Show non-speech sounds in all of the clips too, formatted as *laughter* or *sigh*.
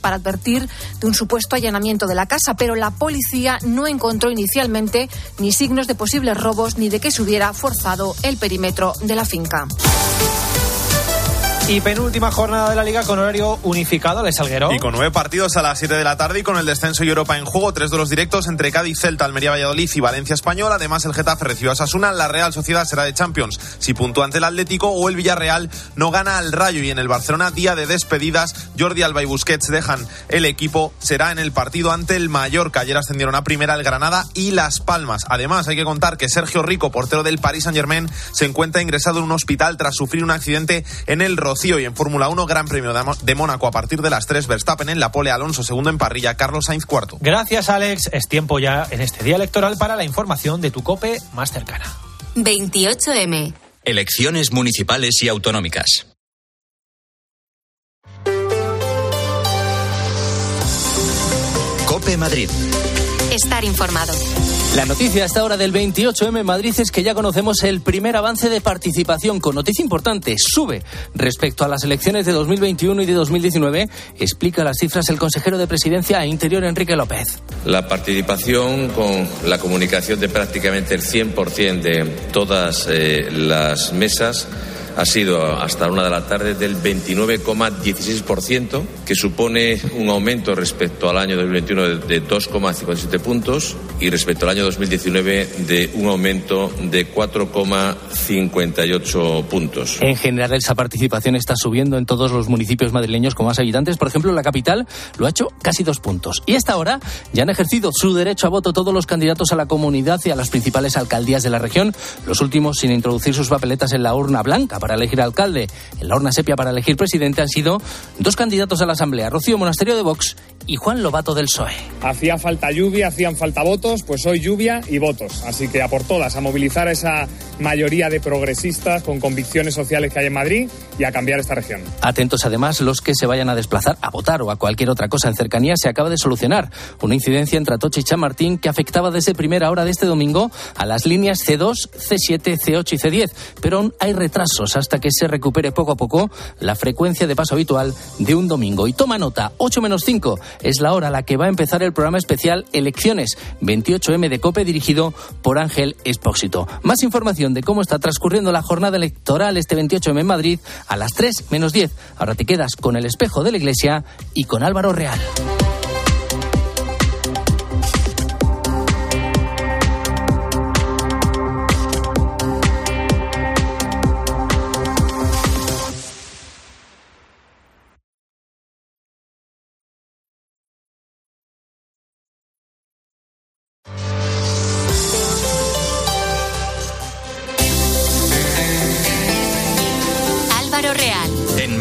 Para advertir de un supuesto allanamiento de la casa, pero la policía no encontró inicialmente ni signos de posibles robos ni de que se hubiera forzado el perímetro de la finca. Y penúltima jornada de la liga con horario unificado, de Salguero. Y con nueve partidos a las 7 de la tarde y con el descenso y Europa en juego, tres de los directos entre Cádiz, Celta, Almería, Valladolid y Valencia Español. Además, el Getafe recibe a Sasuna, la Real Sociedad será de Champions si puntúa ante el Atlético o el Villarreal no gana al Rayo. Y en el Barcelona, día de despedidas, Jordi Alba y Busquets dejan el equipo. Será en el partido ante el Mallorca. Ayer ascendieron a primera el Granada y Las Palmas. Además, hay que contar que Sergio Rico, portero del Paris Saint Germain, se encuentra ingresado en un hospital tras sufrir un accidente en el Rocío y en Fórmula 1 Gran Premio de Mónaco a partir de las 3, Verstappen en la pole, Alonso segundo en parrilla, Carlos Sainz cuarto. Gracias, Alex. Es tiempo ya en este día electoral para la información de tu COPE más cercana. 28M. Elecciones municipales y autonómicas. COPE Madrid. Estar informado. La noticia a esta hora del 28M en Madrid es que ya conocemos el primer avance de participación con noticia importante. Sube respecto a las elecciones de 2021 y de 2019. Explica las cifras el consejero de Presidencia e Interior, Enrique López. La participación con la comunicación de prácticamente el 100% de todas eh, las mesas ha sido hasta una de la tarde del 29,16%, que supone un aumento respecto al año 2021 de 2,57 puntos y respecto al año 2019 de un aumento de 4,58 puntos. En general, esa participación está subiendo en todos los municipios madrileños con más habitantes. Por ejemplo, la capital lo ha hecho casi dos puntos. Y hasta ahora ya han ejercido su derecho a voto todos los candidatos a la comunidad y a las principales alcaldías de la región, los últimos sin introducir sus papeletas en la urna blanca para elegir alcalde. En la urna sepia para elegir presidente han sido dos candidatos a la Asamblea, Rocío Monasterio de Vox y Juan Lobato del PSOE. Hacía falta lluvia, hacían falta votos, pues hoy lluvia y votos. Así que a por todas, a movilizar a esa mayoría de progresistas con convicciones sociales que hay en Madrid y a cambiar esta región. Atentos además los que se vayan a desplazar a votar o a cualquier otra cosa en cercanía se acaba de solucionar. Una incidencia entre Atocha y Chamartín que afectaba desde primera hora de este domingo a las líneas C2, C7, C8 y C10. Pero aún hay retrasos hasta que se recupere poco a poco la frecuencia de paso habitual de un domingo. Y toma nota, 8 menos 5 es la hora a la que va a empezar el programa especial Elecciones 28M de COPE dirigido por Ángel Espósito. Más información de cómo está transcurriendo la jornada electoral este 28M en Madrid a las 3 menos 10. Ahora te quedas con el espejo de la iglesia y con Álvaro Real.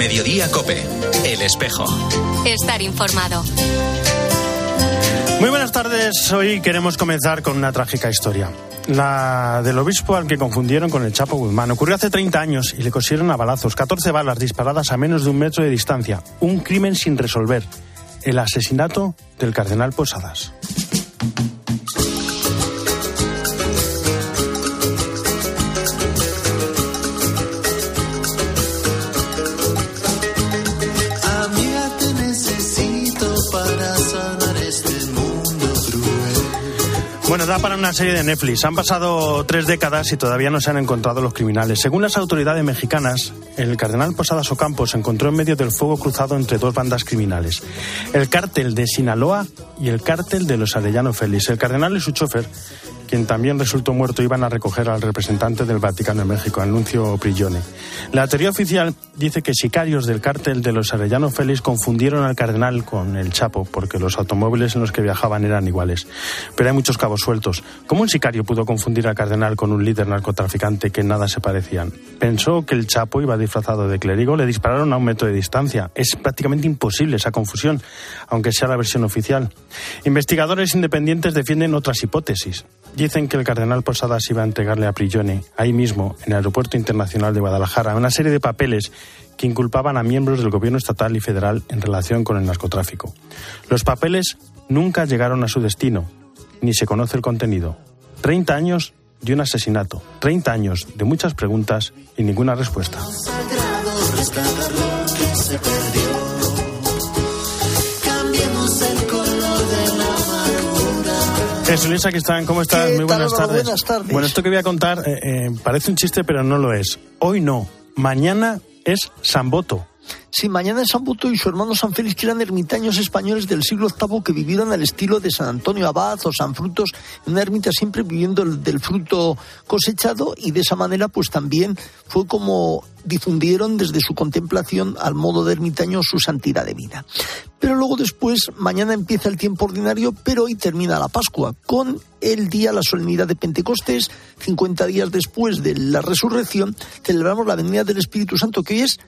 Mediodía Cope, El Espejo. Estar informado. Muy buenas tardes. Hoy queremos comenzar con una trágica historia. La del obispo al que confundieron con el Chapo Guzmán. Ocurrió hace 30 años y le cosieron a balazos, 14 balas disparadas a menos de un metro de distancia. Un crimen sin resolver. El asesinato del cardenal Posadas. Bueno, da para una serie de Netflix. Han pasado tres décadas y todavía no se han encontrado los criminales. Según las autoridades mexicanas, el cardenal Posadas Ocampo se encontró en medio del fuego cruzado entre dos bandas criminales. El cártel de Sinaloa y el cártel de los Arellano Félix. El cardenal y su chofer quien también resultó muerto, iban a recoger al representante del Vaticano en México, Anuncio Prigione. La teoría oficial dice que sicarios del cártel de los Arellano Félix confundieron al cardenal con el Chapo, porque los automóviles en los que viajaban eran iguales. Pero hay muchos cabos sueltos. ¿Cómo un sicario pudo confundir al cardenal con un líder narcotraficante que nada se parecían? Pensó que el Chapo iba disfrazado de clérigo, le dispararon a un metro de distancia. Es prácticamente imposible esa confusión, aunque sea la versión oficial. Investigadores independientes defienden otras hipótesis. Dicen que el cardenal Posadas iba a entregarle a Prigione, ahí mismo, en el Aeropuerto Internacional de Guadalajara, una serie de papeles que inculpaban a miembros del gobierno estatal y federal en relación con el narcotráfico. Los papeles nunca llegaron a su destino, ni se conoce el contenido. Treinta años de un asesinato, treinta años de muchas preguntas y ninguna respuesta. Jesús Luis Aquistán, ¿cómo estás? ¿Qué Muy tal, buenas Álvaro? tardes. Buenas tardes. Bueno, esto que voy a contar eh, eh, parece un chiste, pero no lo es. Hoy no, mañana es Samboto. Sí, mañana San Buto y su hermano San Félix, que eran ermitaños españoles del siglo VIII que vivieron al estilo de San Antonio Abad o San Frutos, en una ermita siempre viviendo el- del fruto cosechado y de esa manera pues también fue como difundieron desde su contemplación al modo de ermitaño su santidad de vida. Pero luego después, mañana empieza el tiempo ordinario, pero hoy termina la Pascua, con el día, la solemnidad de Pentecostés, 50 días después de la resurrección, celebramos la venida del Espíritu Santo, que hoy es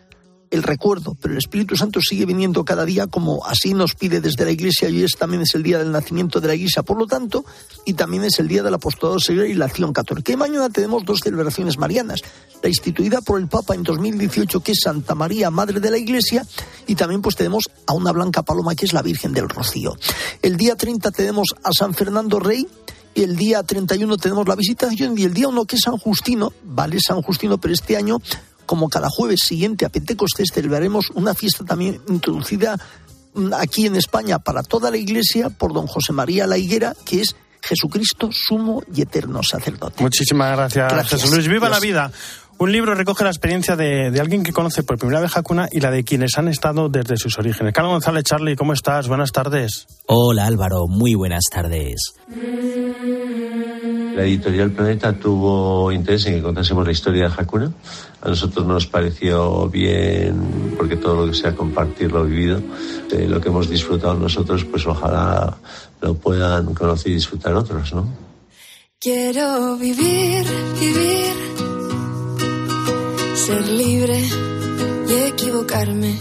el recuerdo, pero el Espíritu Santo sigue viniendo cada día como así nos pide desde la Iglesia y es también es el día del nacimiento de la Iglesia, por lo tanto, y también es el día del apostolado seglar y la acción católica. Y mañana tenemos dos celebraciones marianas, la instituida por el Papa en 2018 que es Santa María, Madre de la Iglesia, y también pues tenemos a una blanca paloma que es la Virgen del Rocío. El día 30 tenemos a San Fernando Rey, y el día 31 tenemos la visitación y el día 1 que es San Justino, vale San Justino, pero este año, como cada jueves siguiente a Pentecostés, celebraremos una fiesta también introducida mm, aquí en España para toda la iglesia por don José María La Higuera, que es Jesucristo, sumo y eterno sacerdote. Muchísimas gracias, Gracias. Luis. ¡Viva la vida! Un libro recoge la experiencia de, de alguien que conoce por primera vez Hakuna y la de quienes han estado desde sus orígenes. Carlos González, Charlie, ¿cómo estás? Buenas tardes. Hola Álvaro, muy buenas tardes. La editorial Planeta tuvo interés en que contásemos la historia de Hakuna. A nosotros nos pareció bien, porque todo lo que sea compartir lo vivido, eh, lo que hemos disfrutado nosotros, pues ojalá lo puedan conocer y disfrutar otros, ¿no? Quiero vivir, vivir, ser libre y equivocarme.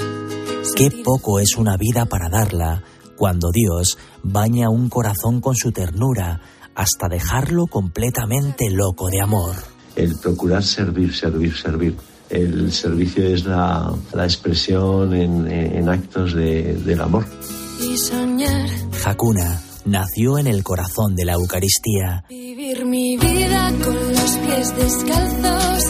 Qué poco es una vida para darla cuando Dios baña un corazón con su ternura hasta dejarlo completamente loco de amor. El procurar servir, servir, servir. El servicio es la, la expresión en, en actos de- del amor. Y soñar, Hakuna nació en el corazón de la Eucaristía. vivir mi vida con los pies descalzos,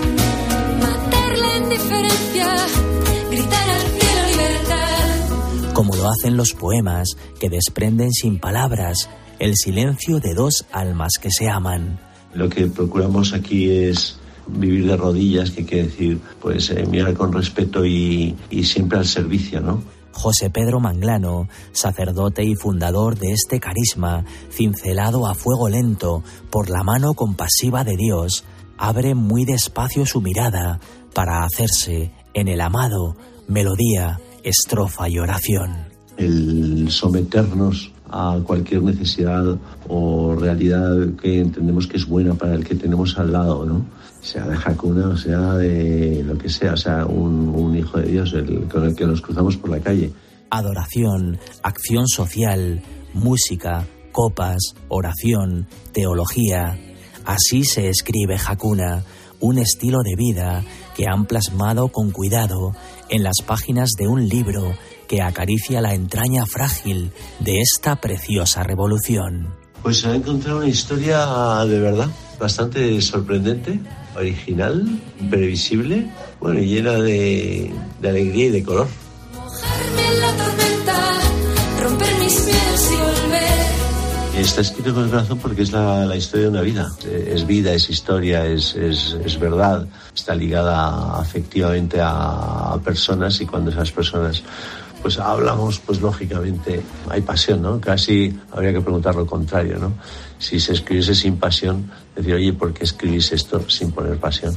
lo hacen los poemas que desprenden sin palabras el silencio de dos almas que se aman. Lo que procuramos aquí es vivir de rodillas, que quiere decir, pues eh, mirar con respeto y, y siempre al servicio, ¿no? José Pedro Manglano, sacerdote y fundador de este carisma, cincelado a fuego lento por la mano compasiva de Dios, abre muy despacio su mirada para hacerse en el amado melodía, estrofa y oración. El someternos a cualquier necesidad o realidad que entendemos que es buena para el que tenemos al lado, ¿no? Sea de Hakuna sea de lo que sea, sea, un, un hijo de Dios el, con el que nos cruzamos por la calle. Adoración, acción social, música, copas, oración, teología. Así se escribe Hakuna, un estilo de vida que han plasmado con cuidado en las páginas de un libro que acaricia la entraña frágil de esta preciosa revolución. Pues se ha encontrado una historia de verdad bastante sorprendente, original, imprevisible, bueno, y llena de, de alegría y de color. Mojarme en la tormenta, romper mis miedos y volver. Está escrito con el corazón porque es la, la historia de una vida. Es vida, es historia, es, es, es verdad. Está ligada afectivamente a, a personas y cuando esas personas pues hablamos, pues lógicamente hay pasión, ¿no? Casi habría que preguntar lo contrario, ¿no? Si se escribiese sin pasión, decir, oye, ¿por qué escribís esto sin poner pasión?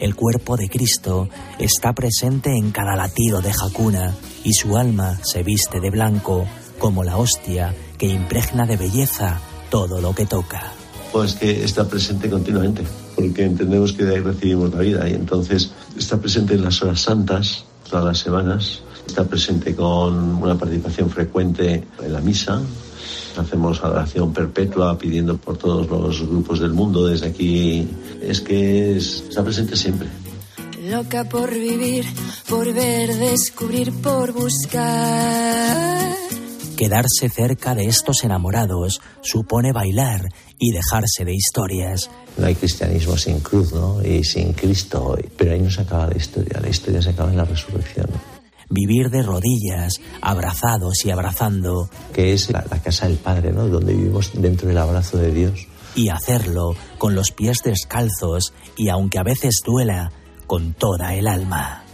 El cuerpo de Cristo está presente en cada latido de Hakuna y su alma se viste de blanco como la hostia que impregna de belleza todo lo que toca. Pues que está presente continuamente, porque entendemos que de ahí recibimos la vida y entonces está presente en las horas santas, todas las semanas, está presente con una participación frecuente en la misa, hacemos adoración perpetua pidiendo por todos los grupos del mundo desde aquí, es que es- está presente siempre. Loca por vivir, por ver, descubrir, por buscar. Quedarse cerca de estos enamorados supone bailar y dejarse de historias. No hay cristianismo sin cruz, ¿no? Y sin Cristo. Pero ahí no se acaba la historia. La historia se acaba en la resurrección. Vivir de rodillas, abrazados y abrazando. Que es la, la casa del Padre, ¿no? Donde vivimos dentro del abrazo de Dios. Y hacerlo con los pies descalzos y aunque a veces duela, con toda el alma.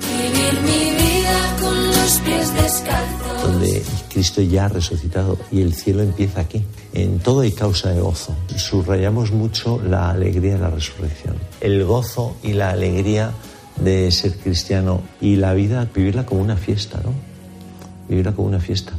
Vivir mi vida con los pies descalzos. Donde Cristo ya ha resucitado y el cielo empieza aquí. En todo hay causa de gozo. Subrayamos mucho la alegría de la resurrección. El gozo y la alegría de ser cristiano y la vida, vivirla como una fiesta, ¿no? Vivirla como una fiesta.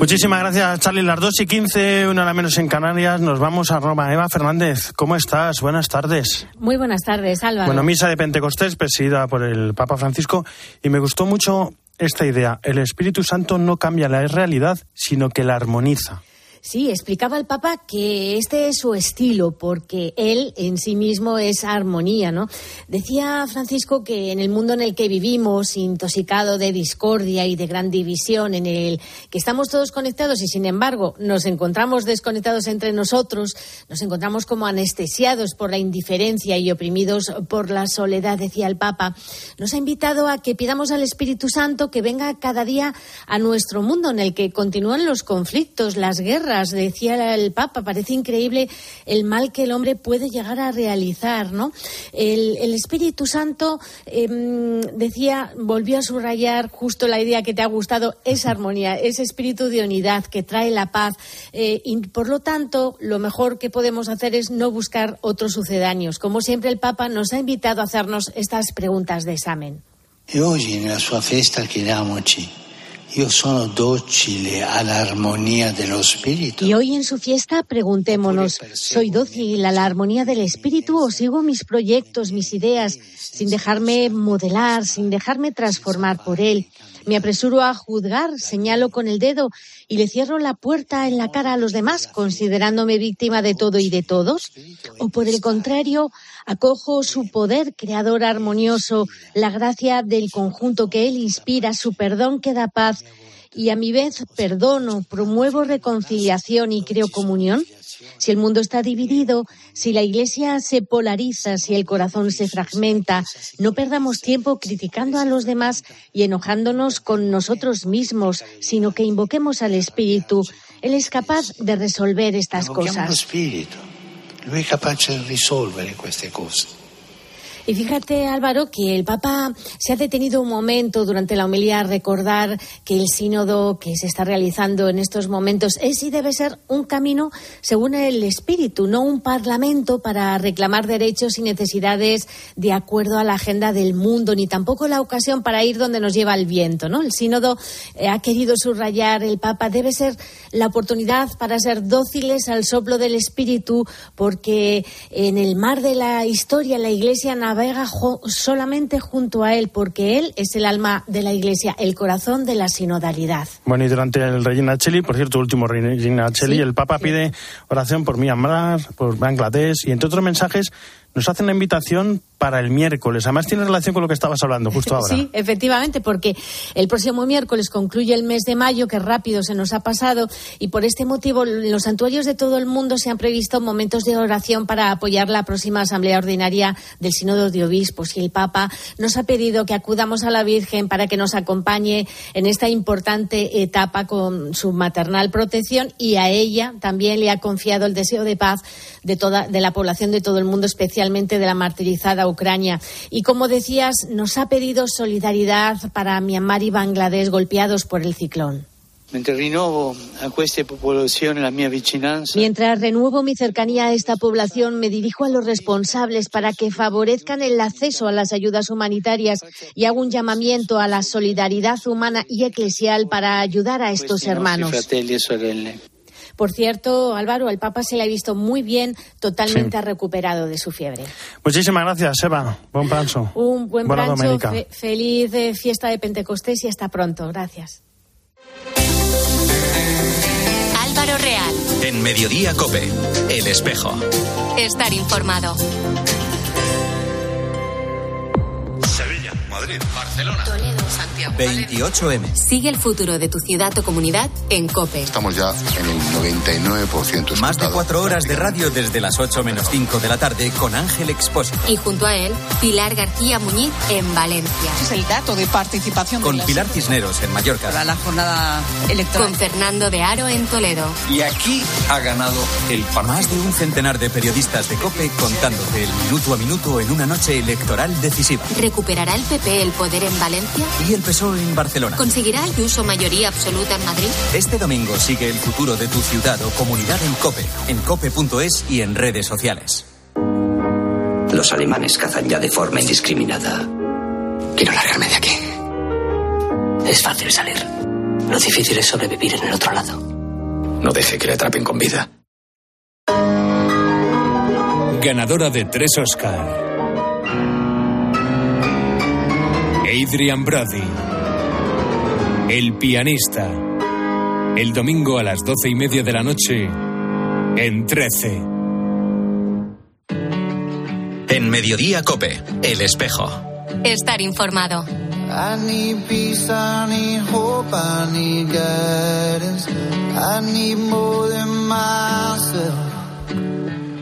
Muchísimas gracias, Charlie. Las 2 y 15, una hora menos en Canarias. Nos vamos a Roma. Eva Fernández, ¿cómo estás? Buenas tardes. Muy buenas tardes, Álvaro. Bueno, misa de Pentecostés presidida por el Papa Francisco y me gustó mucho esta idea. El Espíritu Santo no cambia la realidad, sino que la armoniza. Sí, explicaba el Papa que este es su estilo, porque él en sí mismo es armonía, ¿no? Decía Francisco que en el mundo en el que vivimos, intoxicado de discordia y de gran división, en el que estamos todos conectados y sin embargo nos encontramos desconectados entre nosotros, nos encontramos como anestesiados por la indiferencia y oprimidos por la soledad, decía el Papa, nos ha invitado a que pidamos al Espíritu Santo que venga cada día a nuestro mundo en el que continúan los conflictos, las guerras, decía el Papa. Parece increíble el mal que el hombre puede llegar a realizar, ¿no? El, el Espíritu Santo eh, decía, volvió a subrayar justo la idea que te ha gustado, esa armonía, ese espíritu de unidad que trae la paz. Eh, y por lo tanto, lo mejor que podemos hacer es no buscar otros sucedáneos. Como siempre, el Papa nos ha invitado a hacernos estas preguntas de examen. E oggi nella sua festa chiediamoci, io sono docile all'armonia dello spirito? Y hoy en su fiesta preguntémonos, ¿soy dócil a la armonía del espíritu o sigo mis proyectos, mis ideas, sin dejarme modelar, sin dejarme transformar por él? Me apresuro a juzgar, señalo con el dedo y le cierro la puerta en la cara a los demás, considerándome víctima de todo y de todos. O por el contrario, acojo su poder creador armonioso, la gracia del conjunto que él inspira, su perdón que da paz y a mi vez perdono, promuevo reconciliación y creo comunión? Si el mundo está dividido, si la Iglesia se polariza, si el corazón se fragmenta, no perdamos tiempo criticando a los demás y enojándonos con nosotros mismos, sino que invoquemos al Espíritu. Él es capaz de resolver estas cosas. spirito. Lui è capace di risolvere queste cose. Y fíjate, Álvaro, que el Papa se ha detenido un momento durante la homilía a recordar que el sínodo que se está realizando en estos momentos es y debe ser un camino según el espíritu, no un parlamento para reclamar derechos y necesidades de acuerdo a la agenda del mundo, ni tampoco la ocasión para ir donde nos lleva el viento. ¿no? El sínodo eh, ha querido subrayar, el Papa debe ser la oportunidad para ser dóciles al soplo del espíritu, porque en el mar de la historia la Iglesia navega solamente junto a él, porque él es el alma de la Iglesia, el corazón de la sinodalidad. Bueno, y durante el Regina Cheli, por cierto, último Regina Cheli, el Papa pide oración por Myanmar, por Bangladesh y entre otros mensajes nos hace una invitación para el miércoles. Además tiene relación con lo que estabas hablando justo ahora. Sí, efectivamente, porque el próximo miércoles concluye el mes de mayo, que rápido se nos ha pasado, y por este motivo en los santuarios de todo el mundo se han previsto momentos de oración para apoyar la próxima Asamblea Ordinaria del Sínodo de Obispos. Y el Papa nos ha pedido que acudamos a la Virgen para que nos acompañe en esta importante etapa con su maternal protección y a ella también le ha confiado el deseo de paz de toda de la población de todo el mundo, especialmente de la martirizada Ucrania. Y como decías, nos ha pedido solidaridad para Myanmar y Bangladesh golpeados por el ciclón. Mentre rinnovo a queste popolazioni la mia vicinanza, Mientras renuevo mi cercanía a esta población, me dirijo a los responsables para que favorezcan el acceso a las ayudas humanitarias y hago un llamamiento a la solidaridad humana y eclesial para ayudar a estos questi nostri hermanos. Por cierto, Álvaro, al Papa se le ha visto muy bien, totalmente Sí. recuperado de su fiebre. Muchísimas gracias, Eva. Buen pranzo. Un buen Buena pranzo, fe- feliz eh, fiesta de Pentecostés y hasta pronto. Gracias. Álvaro Real, En Mediodía Cope, El Espejo. estar informado. Madrid, Barcelona, Toledo, Santiago. 28M. Sigue el futuro de tu ciudad o comunidad en COPE. Estamos ya en el 99% Más de cuatro horas de radio desde las 8 menos 5 de la tarde con Ángel Expósito. Y junto a él, Pilar García Muñiz en Valencia. Es el dato de participación Con de Pilar Cisneros en Mallorca. para la jornada electoral. Con Fernando de Aro en Toledo. Y aquí ha ganado el Más de un centenar de periodistas de COPE contándote el minuto a minuto en una noche electoral decisiva. ¿Recuperará el PP el poder en Valencia? Y el PSOE en Barcelona. ¿Conseguirá Ayuso mayoría absoluta en Madrid? Este domingo sigue el futuro de tu ciudad o comunidad en COPE, en cope.es y en redes sociales. Los alemanes cazan ya de forma indiscriminada. Quiero largarme de aquí. Es fácil salir. Lo difícil es sobrevivir en el otro lado. No deje que le atrapen con vida. Ganadora de tres Oscar. Adrian Brody. El pianista. El domingo a las doce y media de la noche. En 13. En Mediodía Cope, El Espejo. Estar informado. I need peace, I need hope, I need guidance. I need more than myself.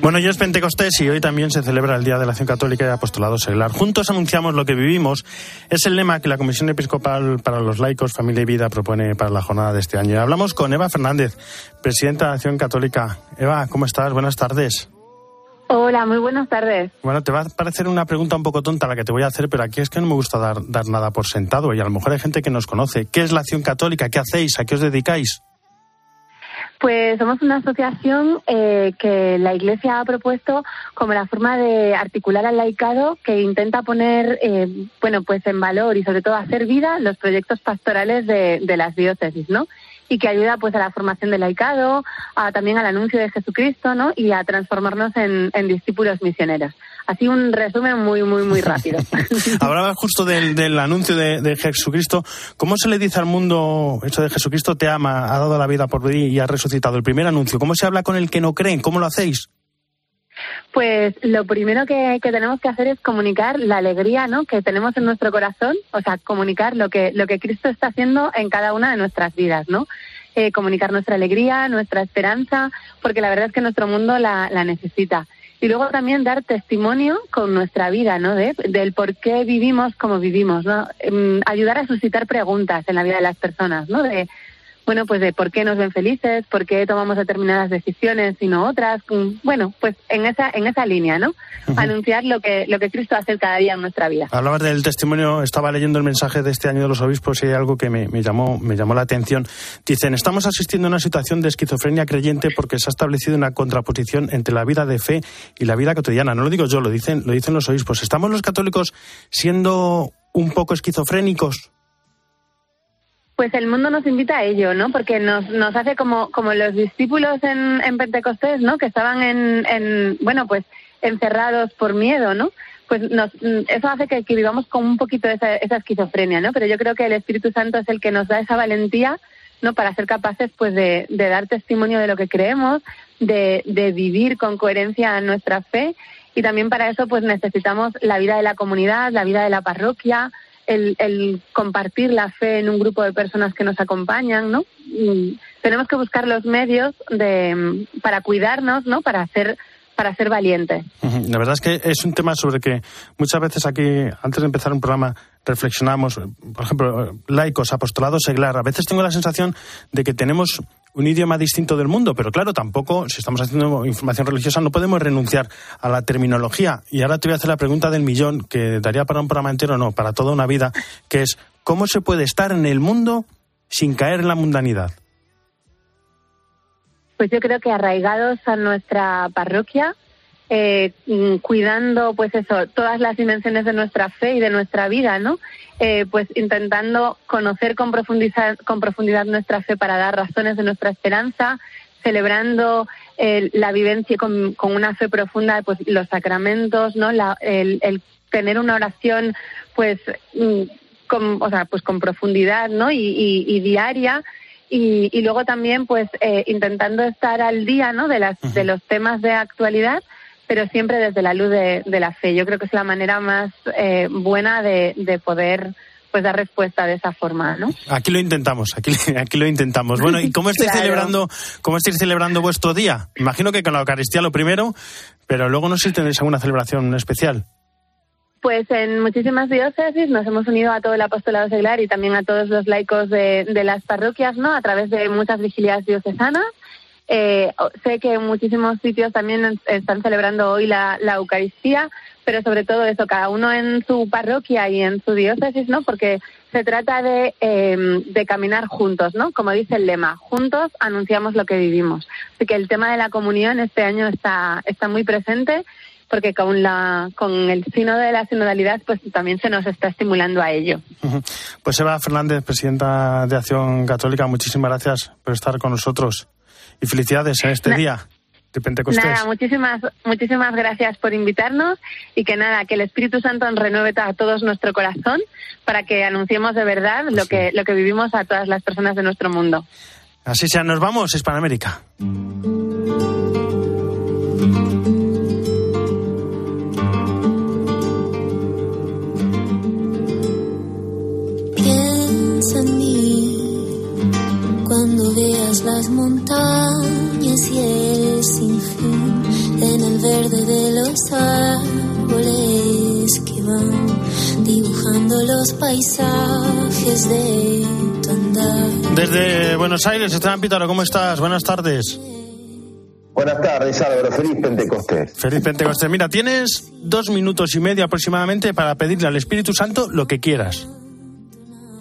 Bueno, ya es Pentecostés y hoy también se celebra el Día de la Acción Católica y Apostolado Seglar. Juntos anunciamos lo que vivimos. Es el lema que la Comisión Episcopal para los Laicos, Familia y Vida propone para la jornada de este año. Hablamos con Eva Fernández, presidenta de Acción Católica. Eva, ¿cómo estás? Buenas tardes. Hola, muy buenas tardes. Bueno, te va a parecer una pregunta un poco tonta la que te voy a hacer, pero aquí es que no me gusta dar, dar nada por sentado y a lo mejor hay gente que nos conoce. ¿Qué es la Acción Católica? ¿Qué hacéis? ¿A qué os dedicáis? Pues somos una asociación eh, que la Iglesia ha propuesto como la forma de articular al laicado que intenta poner, eh, bueno, pues en valor y sobre todo hacer vida los proyectos pastorales de, de las diócesis, ¿no? Y que ayuda pues a la formación del laicado, a, también al anuncio de Jesucristo, ¿no? Y a transformarnos en, en discípulos misioneros. Así un resumen muy, muy, muy rápido. *laughs* Hablabas justo del, del anuncio de, de Jesucristo. ¿Cómo se le dice al mundo eso de Jesucristo te ama, ha dado la vida por ti y ha resucitado? El primer anuncio. ¿Cómo se habla con el que no creen? ¿Cómo lo hacéis? Pues lo primero que, que tenemos que hacer es comunicar la alegría ¿no? que tenemos en nuestro corazón, o sea, comunicar lo que, lo que Cristo está haciendo en cada una de nuestras vidas, ¿no? Eh, comunicar nuestra alegría, nuestra esperanza, porque la verdad es que nuestro mundo la, la necesita. Y luego también dar testimonio con nuestra vida, ¿no? De, del por qué vivimos como vivimos, ¿no? Em, ayudar a suscitar preguntas en la vida de las personas, ¿no? De, bueno, pues de por qué nos ven felices, por qué tomamos determinadas decisiones y no otras. Mm, Bueno, pues en esa, en esa línea, ¿no? Anunciar lo que, lo que Cristo hace cada día en nuestra vida. Hablabas del testimonio, estaba leyendo el mensaje de este año de los obispos y hay algo que me, me llamó, me llamó la atención. Dicen, estamos asistiendo a una situación de esquizofrenia creyente porque se ha establecido una contraposición entre la vida de fe y la vida cotidiana. No lo digo yo, lo dicen, lo dicen los obispos. ¿Estamos los católicos siendo un poco esquizofrénicos? Pues el mundo nos invita a ello, ¿no? Porque nos, nos hace como, como los discípulos en, en Pentecostés, ¿no? Que estaban en, en, bueno, pues encerrados por miedo, ¿no? Pues nos, eso hace que, vivamos con un poquito esa, esa esquizofrenia, ¿no? Pero yo creo que el Espíritu Santo es el que nos da esa valentía, ¿no? Para ser capaces, pues, de, de dar testimonio de lo que creemos, de, de vivir con coherencia nuestra fe y también para eso, pues, necesitamos la vida de la comunidad, la vida de la parroquia, el, el, compartir la fe en un grupo de personas que nos acompañan, ¿no? Tenemos que buscar los medios de, para cuidarnos, ¿no? Para ser para ser valientes. La verdad es que es un tema sobre que muchas veces aquí, antes de empezar un programa, reflexionamos, por ejemplo, laicos, apostolados, seglar. A veces tengo la sensación de que tenemos un idioma distinto del mundo, pero claro, tampoco, si estamos haciendo información religiosa, no podemos renunciar a la terminología. Y ahora te voy a hacer la pregunta del millón, que daría para un programa entero, no, para toda una vida, que es, ¿cómo se puede estar en el mundo sin caer en la mundanidad? Pues yo creo que arraigados a nuestra parroquia, eh, cuidando, pues eso, todas las dimensiones de nuestra fe y de nuestra vida, ¿no? Eh, pues intentando conocer con profundidad, con profundidad nuestra fe para dar razones de nuestra esperanza, celebrando eh, la vivencia con, con, una fe profunda, pues los sacramentos, ¿no? La, el, el, tener una oración, pues, con, o sea, pues con profundidad, ¿no? Y, y, y diaria. Y, y, luego también, pues, eh, intentando estar al día, ¿no? De las, de los temas de actualidad, pero siempre desde la luz de, de la fe. Yo creo que es la manera más eh, buena de, de poder pues dar respuesta de esa forma, ¿no? Aquí lo intentamos, aquí, *laughs* aquí lo intentamos. Bueno, ¿y cómo estáis *laughs* Claro. celebrando, cómo estáis celebrando vuestro día? Imagino que con la Eucaristía lo primero, pero luego no sé si tenéis alguna celebración especial. Pues en muchísimas diócesis nos hemos unido a todo el apostolado seglar y también a todos los laicos de, de las parroquias, ¿no? A través de muchas vigilias diocesanas. Eh, o- sé que en muchísimos sitios también están celebrando hoy la, Eucaristía, pero sobre todo eso, cada uno en su parroquia y en su diócesis, ¿no? Porque se trata de, eh, de caminar juntos, ¿no? Como dice el lema, juntos anunciamos lo que vivimos. Así que el tema de la comunión este año está, está muy presente porque con la con el sino de la sinodalidad pues también se nos está estimulando a ello. Pues Eva Fernández, presidenta de Acción Católica, muchísimas gracias por estar con nosotros y felicidades en este Na- día de Pentecostés. Nada, muchísimas muchísimas gracias por invitarnos y que nada, que el Espíritu Santo renueve a todos nuestro corazón para que anunciemos de verdad lo que lo que vivimos a todas las personas de nuestro mundo. Así sea, nos vamos, Hispanoamérica. Veas las montañas y el sinfín en el verde de los árboles que van dibujando los paisajes de tu andar. Desde Buenos Aires, Esteban Pítaro, ¿cómo estás? Buenas tardes. Buenas tardes, Álvaro. Feliz Pentecostés. Feliz Pentecostés. Mira, tienes dos minutos y medio aproximadamente para pedirle al Espíritu Santo lo que quieras.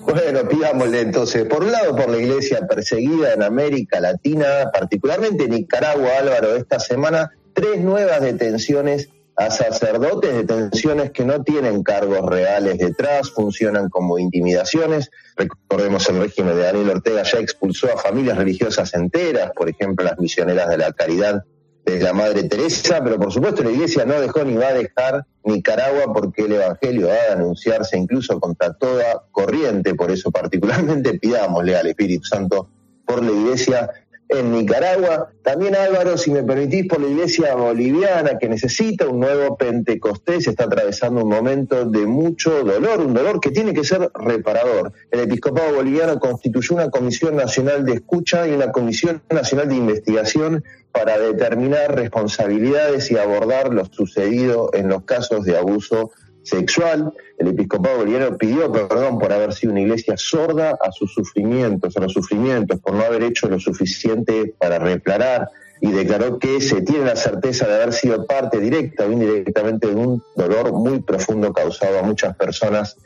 Bueno, pidámosle entonces, por un lado, por la iglesia perseguida en América Latina, particularmente en Nicaragua, Álvaro, esta semana, tres nuevas detenciones a sacerdotes, detenciones que no tienen cargos reales detrás, funcionan como intimidaciones. Recordemos el régimen de Daniel Ortega ya expulsó a familias religiosas enteras, por ejemplo, las misioneras de la caridad de la Madre Teresa, pero por supuesto la Iglesia no dejó ni va a dejar Nicaragua porque el Evangelio ha de anunciarse incluso contra toda corriente, por eso particularmente *laughs* pidámosle al Espíritu Santo por la Iglesia en Nicaragua. También Álvaro, si me permitís, por la Iglesia boliviana que necesita un nuevo Pentecostés, está atravesando un momento de mucho dolor, un dolor que tiene que ser reparador. El Episcopado Boliviano constituyó una Comisión Nacional de Escucha y una Comisión Nacional de Investigación para determinar responsabilidades y abordar lo sucedido en los casos de abuso sexual. El episcopado boliviano pidió perdón por haber sido una iglesia sorda a sus sufrimientos, a los sufrimientos, por no haber hecho lo suficiente para reparar y declaró que se tiene la certeza de haber sido parte directa o indirectamente de un dolor muy profundo causado a muchas personas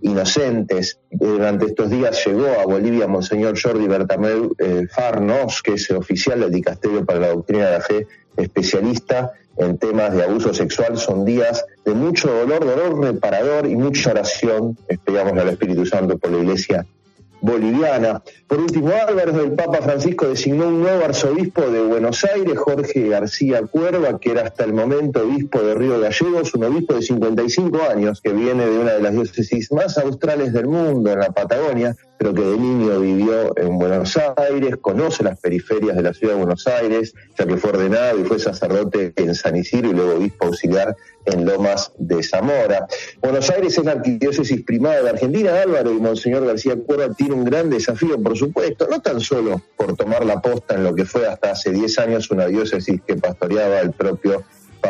inocentes. Durante estos días llegó a Bolivia Monseñor Jordi Bertameu eh, Farnos, que es oficial del Dicasterio para la Doctrina de la Fe, especialista en temas de abuso sexual. Son días de mucho dolor, dolor reparador y mucha oración. Esperamos al Espíritu Santo por la Iglesia boliviana. Por último, Álvaro, el Papa Francisco designó un nuevo arzobispo de Buenos Aires, Jorge García Cuerva, que era hasta el momento obispo de Río Gallegos, un obispo de 55 años que viene de una de las diócesis más australes del mundo, en la Patagonia, pero que de niño vivió en Buenos Aires, conoce las periferias de la ciudad de Buenos Aires, ya que fue ordenado y fue sacerdote en San Isidro y luego obispo auxiliar en Lomas de Zamora. Buenos Aires es la arquidiócesis primada de Argentina, Álvaro, y Monseñor García Cuerva tiene un gran desafío, por supuesto, no tan solo por tomar la posta en lo que fue hasta hace 10 años una diócesis que pastoreaba el propio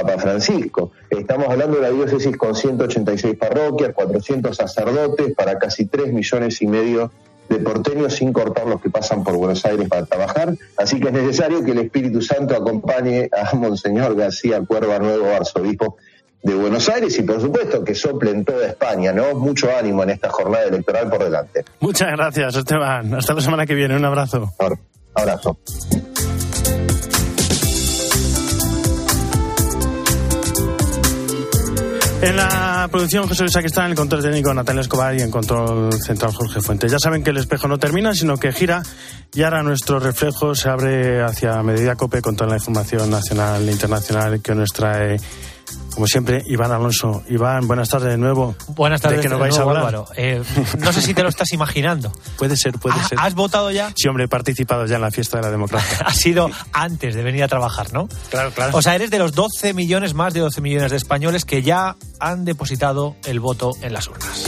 Papa Francisco. Estamos hablando de la diócesis con 186 parroquias, 400 sacerdotes para casi 3 millones y medio de porteños sin cortar los que pasan por Buenos Aires para trabajar. Así que es necesario que el Espíritu Santo acompañe a Monseñor García Cuerva, nuevo arzobispo de Buenos Aires y por supuesto que sople en toda España, ¿no? Mucho ánimo en esta jornada electoral por delante. Muchas gracias, Esteban. Hasta la semana que viene. Un abrazo. Abrazo. En la producción José Luis está en el control técnico Natalia Escobar y en control central Jorge Fuentes. Ya saben que el espejo no termina, sino que gira y ahora nuestro reflejo se abre hacia Medida Cope con toda la información nacional e internacional que nos trae como siempre, Iván Alonso. Iván, buenas tardes de nuevo. Buenas tardes ¿De qué nos de vais a hablar? Álvaro. Eh, no sé si te lo estás imaginando. *laughs* Puede ser, puede ¿Ha- ser. ¿Has votado ya? Sí, hombre, he participado ya en la fiesta de la democracia. *laughs* Ha sido antes de venir a trabajar, ¿no? Claro, claro. O sea, eres de los 12 millones, más de 12 millones de españoles que ya han depositado el voto en las urnas.